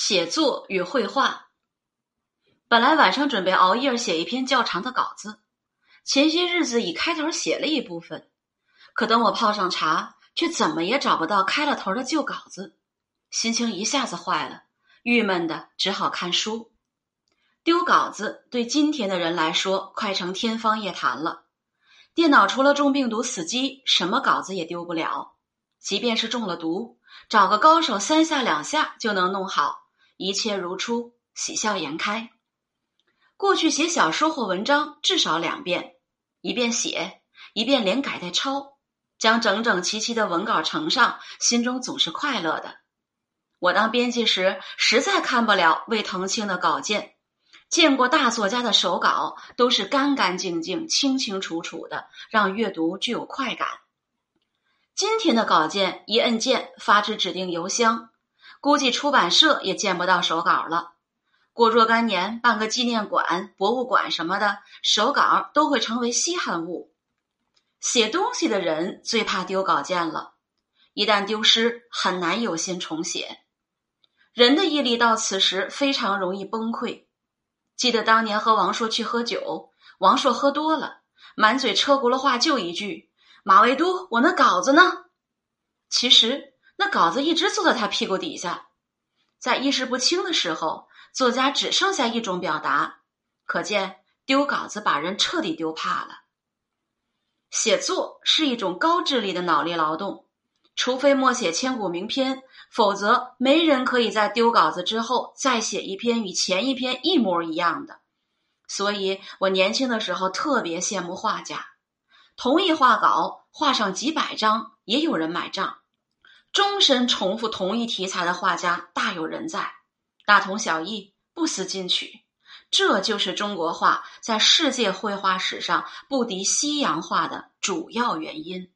写作与绘画。本来晚上准备熬夜写一篇较长的稿子，前些日子已开头写了一部分，可等我泡上茶，却怎么也找不到开了头的旧稿子，心情一下子坏了，郁闷的只好看书。丢稿子对今天的人来说，快成天方夜谭了。电脑除了中病毒死机，什么稿子也丢不了。即便是中了毒，找个高手三下两下就能弄好，一切如初，喜笑颜开。过去写小说或文章至少两遍，一遍写，一遍连改带抄，将整整齐齐的文稿呈上，心中总是快乐的。我当编辑时，实在看不了魏腾清的稿件，见过大作家的手稿都是干干净净、清清楚楚的，让阅读具有快感。今天的稿件一摁键发至指定邮箱，估计出版社也见不到手稿了。过若干年办个纪念馆、博物馆什么的，手稿都会成为稀罕物。写东西的人最怕丢稿件了，一旦丢失，很难有心重写。人的毅力到此时非常容易崩溃。记得当年和王朔去喝酒，王朔喝多了，满嘴车轱辘话就一句。马未都，我那稿子呢？其实那稿子一直坐在他屁股底下，在意识不清的时候，作家只剩下一种表达，可见丢稿子把人彻底丢怕了。写作是一种高智力的脑力劳动，除非默写千古名篇，否则没人可以在丢稿子之后再写一篇与前一篇一模一样的。所以我年轻的时候特别羡慕画家。同一画稿画上几百张，也有人买账；终身重复同一题材的画家大有人在，大同小异，不思进取。这就是中国画在世界绘画史上不敌西洋画的主要原因。